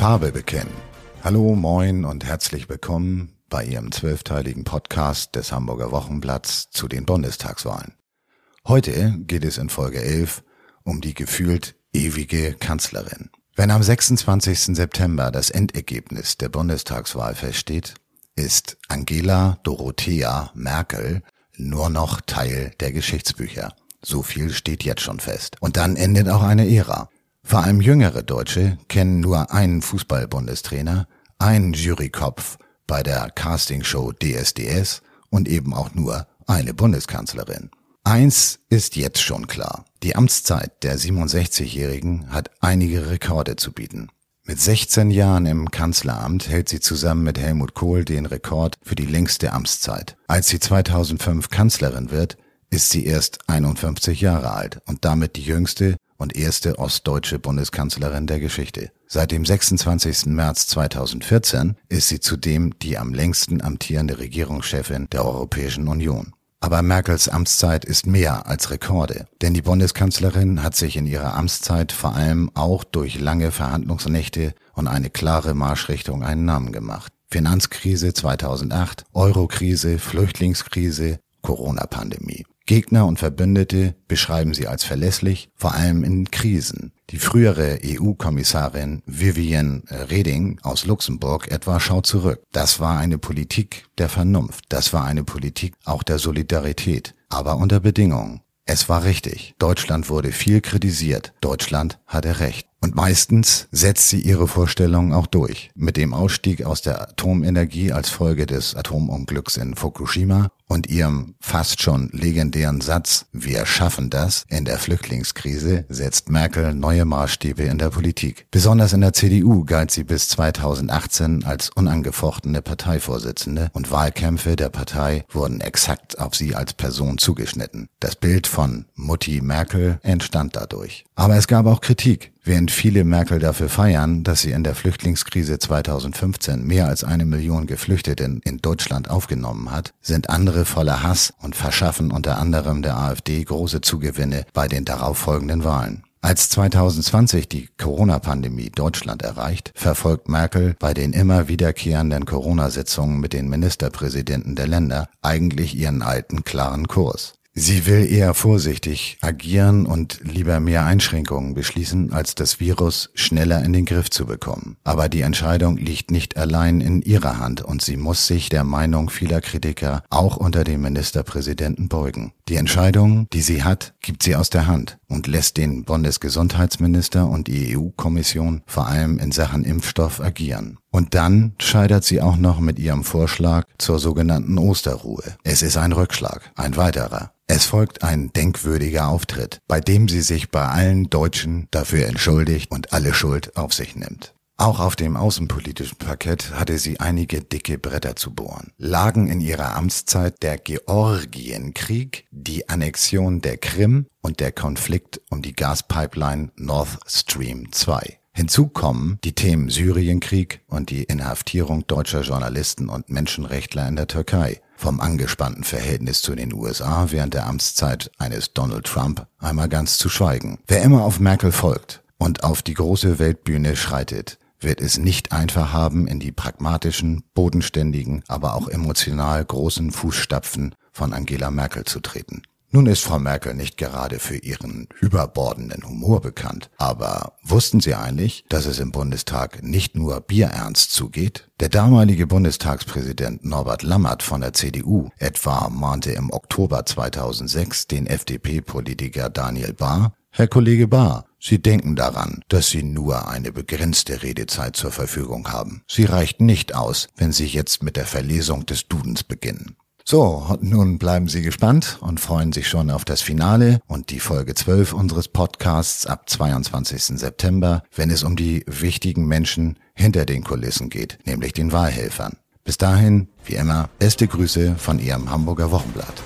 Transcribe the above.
Farbe bekennen. Hallo, moin und herzlich willkommen bei Ihrem zwölfteiligen Podcast des Hamburger Wochenblatts zu den Bundestagswahlen. Heute geht es in Folge 11 um die gefühlt ewige Kanzlerin. Wenn am 26. September das Endergebnis der Bundestagswahl feststeht, ist Angela Dorothea Merkel nur noch Teil der Geschichtsbücher. So viel steht jetzt schon fest. Und dann endet auch eine Ära. Vor allem jüngere Deutsche kennen nur einen Fußball-Bundestrainer, einen Jurykopf bei der Castingshow DSDS und eben auch nur eine Bundeskanzlerin. Eins ist jetzt schon klar. Die Amtszeit der 67-Jährigen hat einige Rekorde zu bieten. Mit 16 Jahren im Kanzleramt hält sie zusammen mit Helmut Kohl den Rekord für die längste Amtszeit. Als sie 2005 Kanzlerin wird, ist sie erst 51 Jahre alt und damit die jüngste und erste ostdeutsche Bundeskanzlerin der Geschichte. Seit dem 26. März 2014 ist sie zudem die am längsten amtierende Regierungschefin der Europäischen Union. Aber Merkels Amtszeit ist mehr als Rekorde, denn die Bundeskanzlerin hat sich in ihrer Amtszeit vor allem auch durch lange Verhandlungsnächte und eine klare Marschrichtung einen Namen gemacht. Finanzkrise 2008, Eurokrise, Flüchtlingskrise, Corona-Pandemie. Gegner und Verbündete beschreiben sie als verlässlich, vor allem in Krisen. Die frühere EU-Kommissarin Vivienne Reding aus Luxemburg etwa schaut zurück. Das war eine Politik der Vernunft, das war eine Politik auch der Solidarität, aber unter Bedingungen. Es war richtig. Deutschland wurde viel kritisiert. Deutschland hatte Recht. Und meistens setzt sie ihre Vorstellungen auch durch. Mit dem Ausstieg aus der Atomenergie als Folge des Atomunglücks in Fukushima und ihrem fast schon legendären Satz, wir schaffen das, in der Flüchtlingskrise setzt Merkel neue Maßstäbe in der Politik. Besonders in der CDU galt sie bis 2018 als unangefochtene Parteivorsitzende und Wahlkämpfe der Partei wurden exakt auf sie als Person zugeschnitten. Das Bild von Mutti Merkel entstand dadurch. Aber es gab auch Kritik. Während viele Merkel dafür feiern, dass sie in der Flüchtlingskrise 2015 mehr als eine Million Geflüchtete in Deutschland aufgenommen hat, sind andere voller Hass und verschaffen unter anderem der AfD große Zugewinne bei den darauffolgenden Wahlen. Als 2020 die Corona-Pandemie Deutschland erreicht, verfolgt Merkel bei den immer wiederkehrenden Corona-Sitzungen mit den Ministerpräsidenten der Länder eigentlich ihren alten klaren Kurs. Sie will eher vorsichtig agieren und lieber mehr Einschränkungen beschließen, als das Virus schneller in den Griff zu bekommen. Aber die Entscheidung liegt nicht allein in ihrer Hand und sie muss sich der Meinung vieler Kritiker auch unter dem Ministerpräsidenten beugen. Die Entscheidung, die sie hat, gibt sie aus der Hand und lässt den Bundesgesundheitsminister und die EU-Kommission vor allem in Sachen Impfstoff agieren. Und dann scheitert sie auch noch mit ihrem Vorschlag zur sogenannten Osterruhe. Es ist ein Rückschlag, ein weiterer. Es folgt ein denkwürdiger Auftritt, bei dem sie sich bei allen Deutschen dafür entschuldigt und alle Schuld auf sich nimmt. Auch auf dem außenpolitischen Parkett hatte sie einige dicke Bretter zu bohren. Lagen in ihrer Amtszeit der Georgienkrieg, die Annexion der Krim und der Konflikt um die Gaspipeline Nord Stream 2. Hinzu kommen die Themen Syrienkrieg und die Inhaftierung deutscher Journalisten und Menschenrechtler in der Türkei vom angespannten Verhältnis zu den USA während der Amtszeit eines Donald Trump einmal ganz zu schweigen. Wer immer auf Merkel folgt und auf die große Weltbühne schreitet, wird es nicht einfach haben, in die pragmatischen, bodenständigen, aber auch emotional großen Fußstapfen von Angela Merkel zu treten. Nun ist Frau Merkel nicht gerade für ihren überbordenden Humor bekannt, aber wussten Sie eigentlich, dass es im Bundestag nicht nur bierernst zugeht? Der damalige Bundestagspräsident Norbert Lammert von der CDU etwa mahnte im Oktober 2006 den FDP-Politiker Daniel Bahr, Herr Kollege Bahr, Sie denken daran, dass Sie nur eine begrenzte Redezeit zur Verfügung haben. Sie reicht nicht aus, wenn Sie jetzt mit der Verlesung des Dudens beginnen. So, nun bleiben Sie gespannt und freuen sich schon auf das Finale und die Folge 12 unseres Podcasts ab 22. September, wenn es um die wichtigen Menschen hinter den Kulissen geht, nämlich den Wahlhelfern. Bis dahin, wie immer, beste Grüße von Ihrem Hamburger Wochenblatt.